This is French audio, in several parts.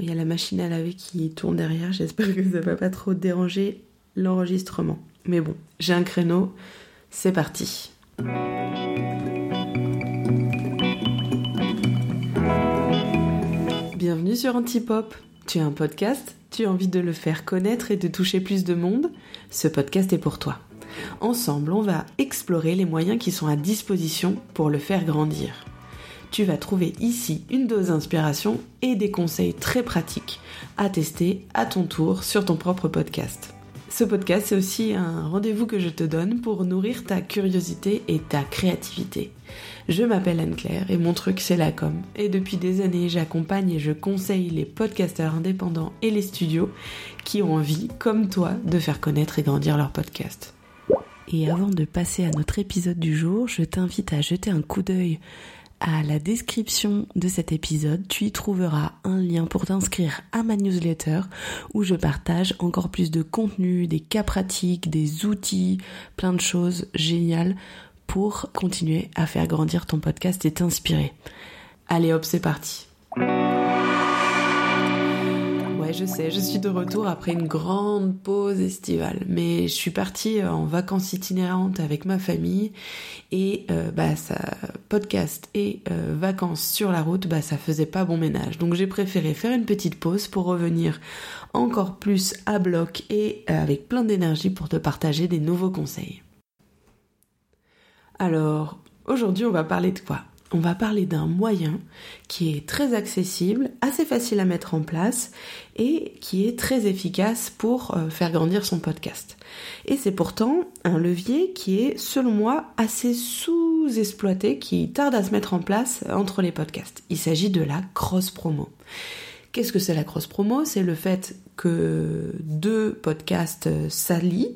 il y a la machine à laver qui tourne derrière, j'espère que ça va pas trop déranger l'enregistrement. Mais bon, j'ai un créneau, c'est parti. Bienvenue sur Antipop. Tu as un podcast Tu as envie de le faire connaître et de toucher plus de monde Ce podcast est pour toi. Ensemble, on va explorer les moyens qui sont à disposition pour le faire grandir tu vas trouver ici une dose d'inspiration et des conseils très pratiques à tester à ton tour sur ton propre podcast. Ce podcast, c'est aussi un rendez-vous que je te donne pour nourrir ta curiosité et ta créativité. Je m'appelle Anne-Claire et mon truc c'est la com. Et depuis des années, j'accompagne et je conseille les podcasteurs indépendants et les studios qui ont envie, comme toi, de faire connaître et grandir leur podcast. Et avant de passer à notre épisode du jour, je t'invite à jeter un coup d'œil à la description de cet épisode, tu y trouveras un lien pour t'inscrire à ma newsletter où je partage encore plus de contenu, des cas pratiques, des outils, plein de choses géniales pour continuer à faire grandir ton podcast et t'inspirer. Allez hop, c'est parti je sais, je suis de retour après une grande pause estivale. Mais je suis partie euh, en vacances itinérantes avec ma famille et euh, bah podcast et euh, vacances sur la route, bah ça faisait pas bon ménage. Donc j'ai préféré faire une petite pause pour revenir encore plus à bloc et avec plein d'énergie pour te partager des nouveaux conseils. Alors, aujourd'hui on va parler de quoi? On va parler d'un moyen qui est très accessible, assez facile à mettre en place et qui est très efficace pour euh, faire grandir son podcast. Et c'est pourtant un levier qui est, selon moi, assez sous-exploité, qui tarde à se mettre en place entre les podcasts. Il s'agit de la cross-promo. Qu'est-ce que c'est la cross-promo C'est le fait que deux podcasts euh, s'allient,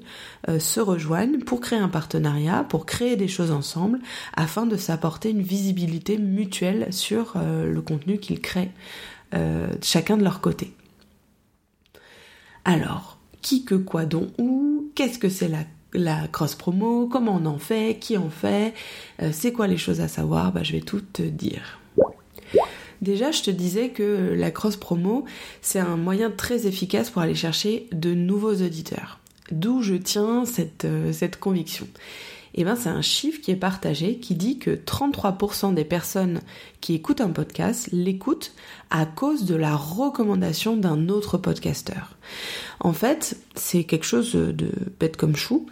euh, se rejoignent pour créer un partenariat, pour créer des choses ensemble, afin de s'apporter une visibilité mutuelle sur euh, le contenu qu'ils créent, chacun de leur côté. Alors, qui que quoi dont où, qu'est-ce que c'est la la cross promo, comment on en fait, qui en fait, c'est quoi les choses à savoir, bah, je vais tout te dire. Déjà, je te disais que la cross promo, c'est un moyen très efficace pour aller chercher de nouveaux auditeurs. D'où je tiens cette, euh, conviction. Eh ben, c'est un chiffre qui est partagé qui dit que 33% des personnes qui écoutent un podcast l'écoutent à cause de la recommandation d'un autre podcasteur. En fait, c'est quelque chose de bête comme chou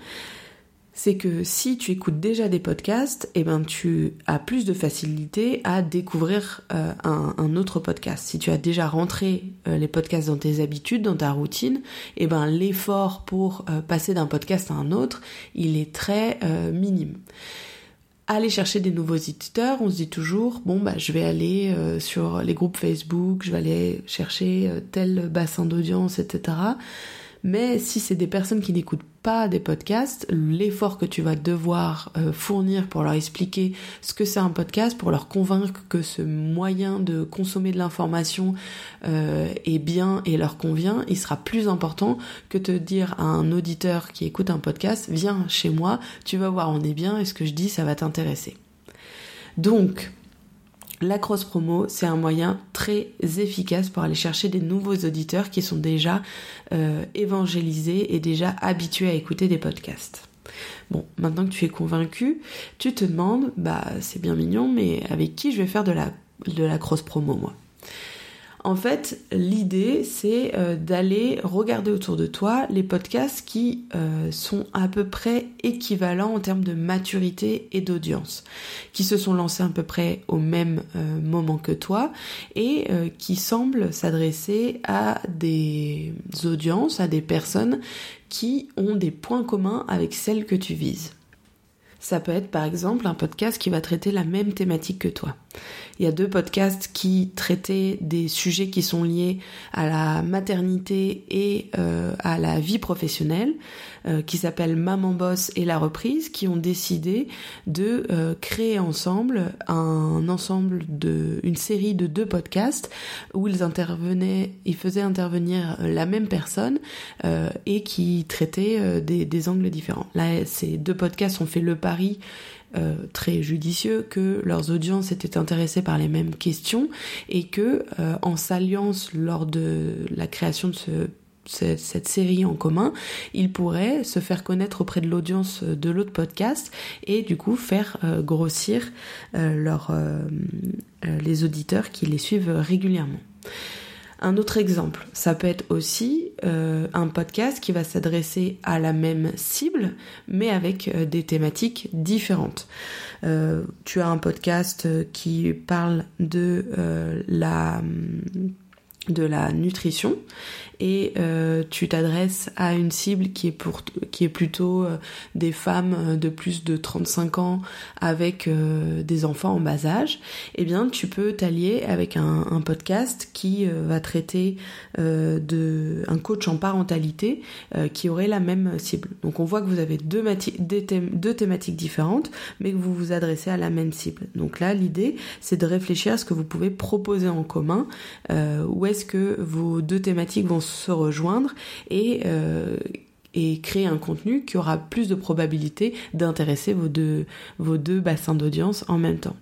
c'est que si tu écoutes déjà des podcasts, eh ben tu as plus de facilité à découvrir euh, un, autre podcast. Si tu as déjà rentré euh, les podcasts dans tes habitudes, dans ta routine, eh ben l'effort pour euh, passer d'un podcast à un autre, il est très minime. Aller chercher des nouveaux éditeurs, on se dit toujours bon bah je vais aller sur les groupes Facebook, je vais aller chercher tel bassin d'audience, etc. Mais si c'est des personnes qui n'écoutent pas des podcasts, l'effort que tu vas devoir euh, fournir pour leur expliquer ce que c'est un podcast, pour leur convaincre que ce moyen de consommer de l'information euh, est bien et leur convient, il sera plus important que te dire à un auditeur qui écoute un podcast, viens chez moi, tu vas voir, on est bien et ce que je dis, ça va t'intéresser. Donc, la cross promo, c'est un moyen très efficace pour aller chercher des nouveaux auditeurs qui sont déjà euh, évangélisés et déjà habitués à écouter des podcasts. Bon, maintenant que tu es convaincu, tu te demandes, bah c'est bien mignon, mais avec qui je vais faire de la, de la cross promo moi? En fait, l'idée, c'est euh, d'aller regarder autour de toi les podcasts qui euh, sont à peu près équivalents en termes de maturité et d'audience, qui se sont lancés à peu près au même euh, moment que toi et qui semblent s'adresser à des audiences, à des personnes qui ont des points communs avec celles que tu vises. Ça peut être par exemple un podcast qui va traiter la même thématique que toi. Il y a deux podcasts qui traitaient des sujets qui sont liés à la maternité et euh, à la vie professionnelle, euh, qui s'appellent Maman Boss et La Reprise, qui ont décidé de euh, créer ensemble un ensemble de, une série de deux podcasts où ils intervenaient, ils faisaient intervenir la même personne et qui traitaient des, des angles différents. Là, ces deux podcasts ont fait le pari très judicieux que leurs audiences étaient intéressées par les mêmes questions et que en s'alliance lors de la création de ce cette, série en commun, ils pourraient se faire connaître auprès de l'audience de l'autre podcast et du coup faire euh, grossir euh, euh, les auditeurs qui les suivent régulièrement. Un autre exemple, ça peut être aussi un podcast qui va s'adresser à la même cible, mais avec des thématiques différentes. tu as un podcast qui parle de la de la nutrition et euh, tu t'adresses à une cible qui est pour qui est plutôt euh, des femmes euh, de plus de 35 ans avec des enfants en bas âge, eh bien tu peux t'allier avec un, podcast qui va traiter de un coach en parentalité qui aurait la même cible. Donc on voit que vous avez deux, thématiques différentes, mais que vous vous adressez à la même cible. Donc là l'idée c'est de réfléchir à ce que vous pouvez proposer en commun, est-ce que vos deux thématiques vont se rejoindre et, euh, et créer un contenu qui aura plus de probabilité d'intéresser vos deux bassins d'audience en même temps?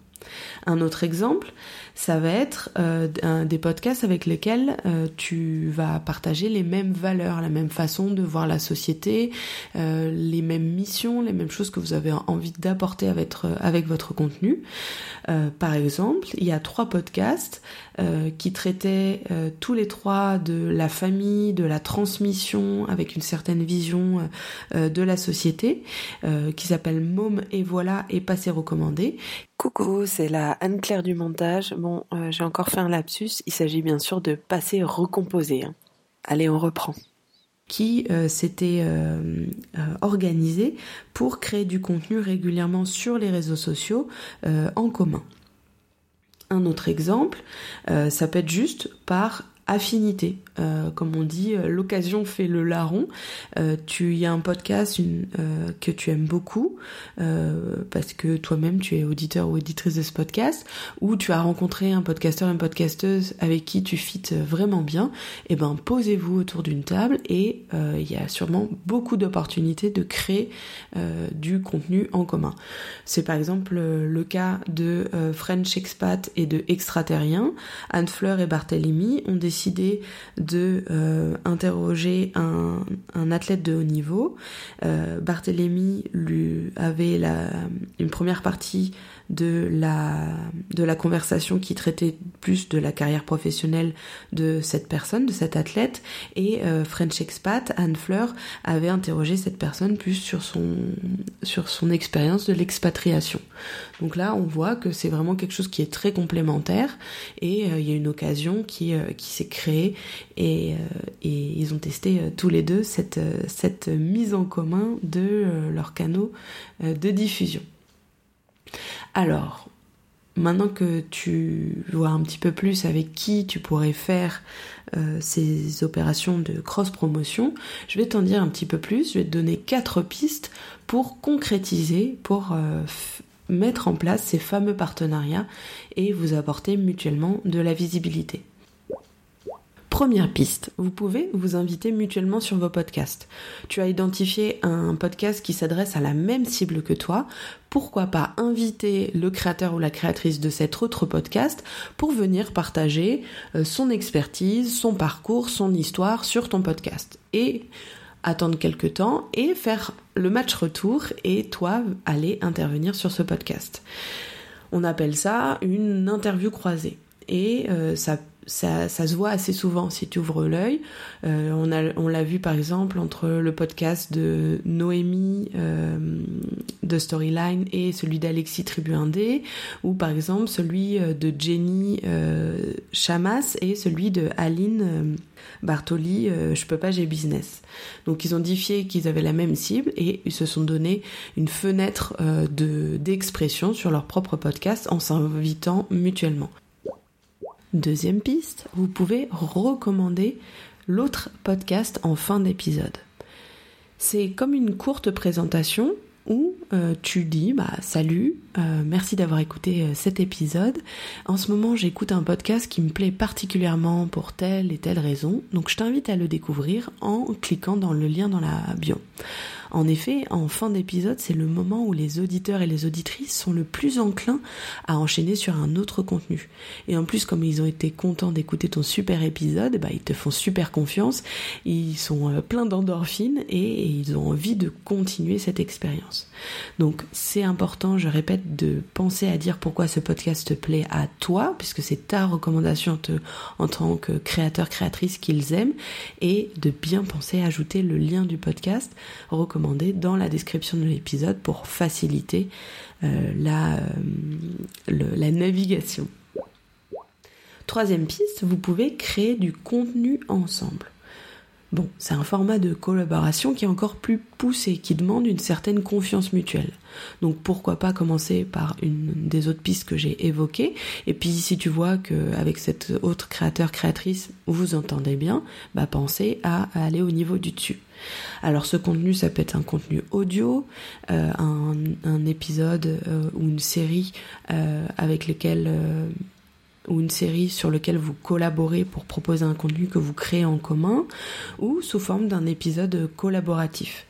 Un autre exemple, ça va être euh, des podcasts avec lesquels euh, tu vas partager les mêmes valeurs, la même façon de voir la société, euh, les mêmes missions, les mêmes choses que vous avez envie d'apporter avec, avec votre contenu. par exemple, il y a trois podcasts qui traitaient tous les trois de la famille, de la transmission, avec une certaine vision de la société, qui s'appelle Môme et voilà et passé recommandé. Coucou, c'est la Anne-Claire du montage. Euh, j'ai encore fait un lapsus. Il s'agit bien sûr de passer recomposer. Hein. Allez, on reprend. Qui euh, s'était euh, organisé pour créer du contenu régulièrement sur les réseaux sociaux en commun. Un autre exemple, ça peut être juste par affinité. Euh, comme on dit, euh, l'occasion fait le larron. Euh, tu y a un podcast que tu aimes beaucoup parce que toi-même tu es auditeur ou auditrice de ce podcast, ou tu as rencontré un podcasteur, une podcasteuse avec qui tu fites vraiment bien. Et eh ben posez-vous autour d'une table et il y a sûrement beaucoup d'opportunités de créer du contenu en commun. C'est par exemple le cas de French Expat et de Extraterrien. Anne Fleur et Barthélemy ont décidé décidé de euh, un, athlète de haut niveau. Euh, Barthélemy lui avait une première partie de la, de la conversation qui traitait plus de la carrière professionnelle de cette personne, de cet athlète, et euh, French Expat, Anne Fleur, avait interrogé cette personne plus sur son, sur son expérience de l'expatriation. Donc là, on voit que c'est vraiment quelque chose qui est très complémentaire, et il y a une occasion qui, qui s'est créée, et, et, ils ont testé tous les deux cette, cette mise en commun de leurs canaux de diffusion. Alors, maintenant que tu vois un petit peu plus avec qui tu pourrais faire euh, ces opérations de cross-promotion, je vais t'en dire un petit peu plus, je vais te donner quatre pistes pour concrétiser, pour euh, mettre en place ces fameux partenariats et vous apporter mutuellement de la visibilité. Première piste, vous pouvez vous inviter mutuellement sur vos podcasts. Tu as identifié un podcast qui s'adresse à la même cible que toi. Pourquoi pas inviter le créateur ou la créatrice de cet autre podcast pour venir partager euh, son expertise, son parcours, son histoire sur ton podcast. Et attendre quelques temps et faire le match retour et toi aller intervenir sur ce podcast. On appelle ça une interview croisée et euh, ça ça, se voit assez souvent si tu ouvres l'œil. Euh, on, on l'a vu par exemple entre le podcast de Noémie euh, de Storyline et celui d'Alexis Tribu d ou par exemple celui euh, de Jenny Chamas et celui de Aline Bartoli, Je peux pas, j'ai business. Donc ils ont diffé qu'ils avaient la même cible et ils se sont donné une fenêtre de d'expression sur leur propre podcast en s'invitant mutuellement. Deuxième piste, vous pouvez recommander l'autre podcast en fin d'épisode. C'est comme une courte présentation où euh, tu dis bah salut, euh, merci d'avoir écouté euh, cet épisode. En ce moment, j'écoute un podcast qui me plaît particulièrement pour telle et telle raison, donc je t'invite à le découvrir en cliquant dans le lien dans la bio. En effet, en fin d'épisode, c'est le moment où les auditeurs et les auditrices sont le plus enclins à enchaîner sur un autre contenu. Et en plus, comme ils ont été contents d'écouter ton super épisode, bah, ils te font super confiance, ils sont euh, pleins d'endorphines et ils ont envie de continuer cette expérience. Donc c'est important, je répète, de penser à dire pourquoi ce podcast te plaît à toi, puisque c'est ta recommandation en tant que créateur, créatrice qu'ils aiment, et de bien penser à ajouter le lien du podcast dans la description de l'épisode pour faciliter euh, la, euh, la navigation. Troisième piste, vous pouvez créer du contenu ensemble. Bon, c'est un format de collaboration qui est encore plus poussé, qui demande une certaine confiance mutuelle. Donc pourquoi pas commencer par une des autres pistes que j'ai évoquées, et puis si tu vois qu'avec cet autre créateur, créatrice, vous entendez bien, bah pensez à aller au niveau du dessus. Alors ce contenu, ça peut être un contenu audio, euh, un, épisode euh, ou une série euh, avec lesquels ou une série sur lequel vous collaborez pour proposer un contenu que vous créez en commun, ou sous forme d'un épisode collaboratif.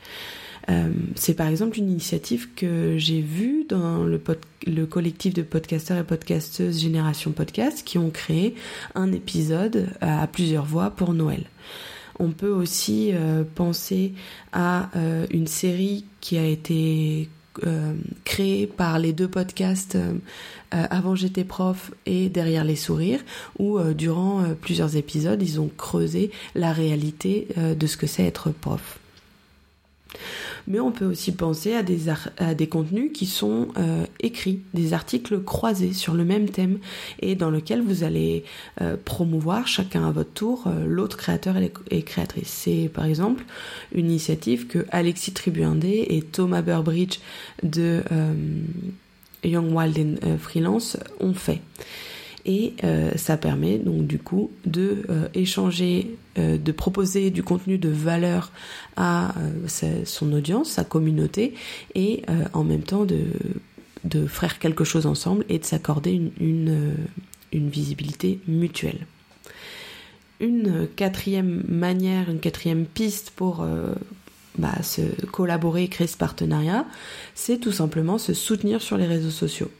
C'est par exemple une initiative que j'ai vue dans le, le, collectif de podcasteurs et podcasteuses Génération Podcast qui ont créé un épisode à, plusieurs voix pour Noël. On peut aussi euh, penser à euh, une série qui a été euh, créé par les deux podcasts Avant j'étais prof et Derrière les sourires, où durant plusieurs épisodes, ils ont creusé la réalité de ce que c'est être prof mais on peut aussi penser à des, contenus qui sont euh, écrits, des articles croisés sur le même thème et dans lequel vous allez euh, promouvoir chacun à votre tour euh, l'autre créateur et, créatrice. C'est par exemple une initiative que Alexis Tribuindé et Thomas Burbridge de Young Wild Freelance ont fait et euh, ça permet donc du coup de euh, échanger, euh, de proposer du contenu de valeur à son audience, sa communauté et en même temps de, de faire quelque chose ensemble et de s'accorder une, une, visibilité mutuelle. Une quatrième manière, une quatrième piste pour bah, se collaborer créer ce partenariat, c'est tout simplement se soutenir sur les réseaux sociaux.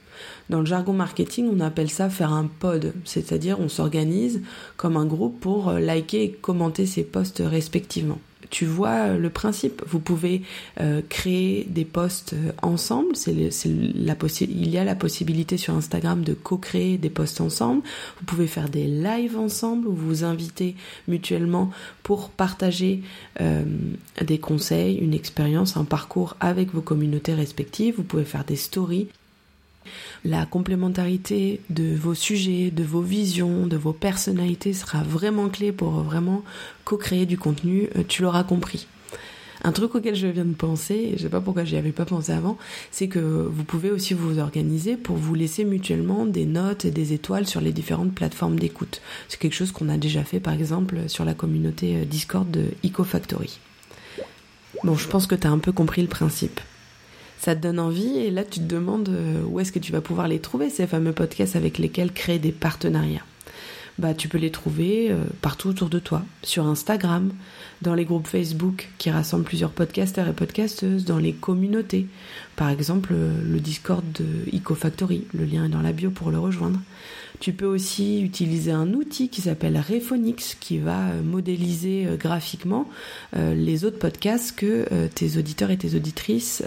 Dans le jargon marketing, on appelle ça faire un pod, c'est-à-dire on s'organise comme un groupe pour euh, liker et commenter ses posts respectivement. Tu vois euh, le principe, vous pouvez euh, créer des posts ensemble, il y a la possibilité sur Instagram de co-créer des posts ensemble, vous pouvez faire des lives ensemble où vous vous invitez mutuellement pour partager des conseils, une expérience, un parcours avec vos communautés respectives, vous pouvez faire des stories la complémentarité de vos sujets, de vos visions, de vos personnalités sera vraiment clé pour vraiment co-créer du contenu, euh, tu l'auras compris. Un truc auquel je viens de penser, je sais pas pourquoi j'y avais pas pensé avant, c'est que vous pouvez aussi vous organiser pour vous laisser mutuellement des notes et des étoiles sur les différentes plateformes d'écoute. C'est quelque chose qu'on a déjà fait par exemple sur la communauté euh, Discord de EcoFactory. Bon, je pense que tu as un peu compris le principe ça te donne envie et là tu te demandes euh, où est-ce que tu vas pouvoir les trouver, ces fameux podcasts avec lesquels créer des partenariats. Bah, tu peux les trouver euh, partout autour de toi, sur Instagram, dans les groupes Facebook qui rassemblent plusieurs podcasteurs et podcasteuses, dans les communautés, par exemple euh, le Discord de EcoFactory, le lien est dans la bio pour le rejoindre. Tu peux aussi utiliser un outil qui s'appelle Rephonix qui va euh, modéliser euh, graphiquement euh, les autres podcasts que tes auditeurs et tes auditrices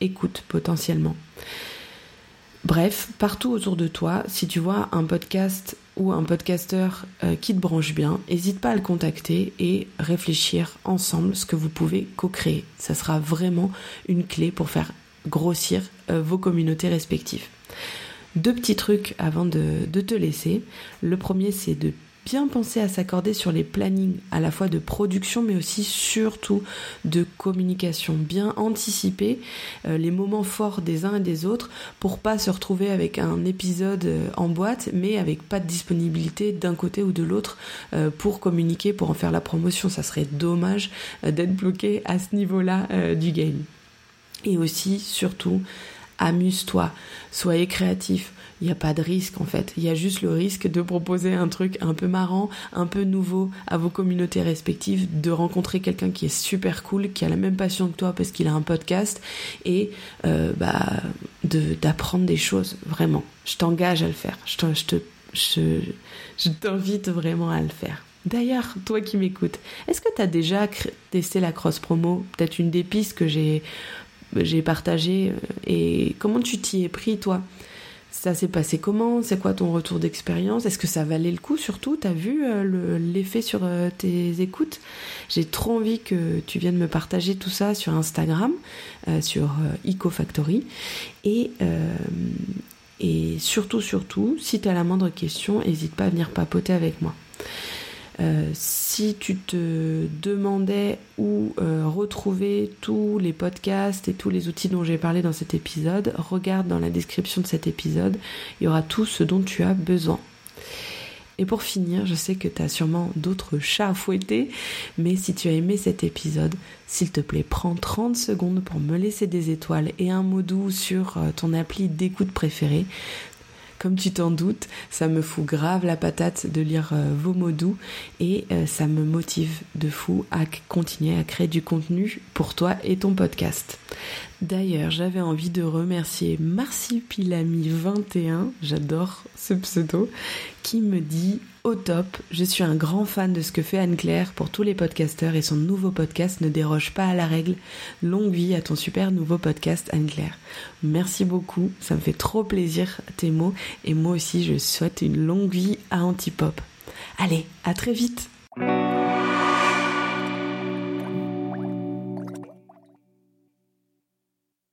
écoutent potentiellement. Bref, partout autour de toi, si tu vois un podcast ou un podcasteur qui te branche bien, n'hésite pas à le contacter et réfléchir ensemble ce que vous pouvez co-créer. Ça sera vraiment une clé pour faire grossir vos communautés respectives. Deux petits trucs avant de, te laisser. Le premier, c'est de bien penser à s'accorder sur les plannings à la fois de production mais aussi surtout de communication, bien anticiper euh, les moments forts des uns et des autres pour pas se retrouver avec un épisode euh, en boîte mais avec pas de disponibilité d'un côté ou de l'autre euh, pour communiquer, pour en faire la promotion. Ça serait dommage d'être bloqué à ce niveau-là du game. Et aussi, surtout, amuse-toi, soyez créatif. Il n'y a pas de risque en fait. Il y a juste le risque de proposer un truc un peu marrant, un peu nouveau à vos communautés respectives, de rencontrer quelqu'un qui est super cool, qui a la même passion que toi parce qu'il a un podcast et euh, bah, d'apprendre des choses vraiment. Je t'engage à le faire. Je te, je, je t'invite vraiment à le faire. D'ailleurs, toi qui m'écoutes, est-ce que tu as déjà testé la cross promo Peut-être une des pistes que j'ai j'ai partagées euh, et comment tu t'y es pris toi? Ça s'est passé comment? C'est quoi ton retour d'expérience? Est-ce que ça valait le coup surtout? T'as vu euh, l'effet sur euh, tes écoutes? J'ai trop envie que tu viennes me partager tout ça sur Instagram, sur EcoFactory. Et, et surtout, surtout, si tu as la moindre question, n'hésite pas à venir papoter avec moi. Euh, si tu te demandais où euh, retrouver tous les podcasts et tous les outils dont j'ai parlé dans cet épisode, regarde dans la description de cet épisode, il y aura tout ce dont tu as besoin. Et pour finir, je sais que tu as sûrement d'autres chats à fouetter, mais si tu as aimé cet épisode, s'il te plaît, prends 30 secondes pour me laisser des étoiles et un mot doux sur euh, ton appli d'écoute préférée. Comme tu t'en doutes, ça me fout grave la patate de lire euh, vos mots doux et euh, ça me motive de fou à continuer à créer du contenu pour toi et ton podcast. D'ailleurs, j'avais envie de remercier Marsipilami21, j'adore ce pseudo, qui me dit au top, je suis un grand fan de ce que fait Anne-Claire pour tous les podcasteurs et son nouveau podcast ne déroge pas à la règle. Longue vie à ton super nouveau podcast Anne-Claire. Merci beaucoup, ça me fait trop plaisir tes mots et moi aussi je souhaite une longue vie à Antipop. Allez, à très vite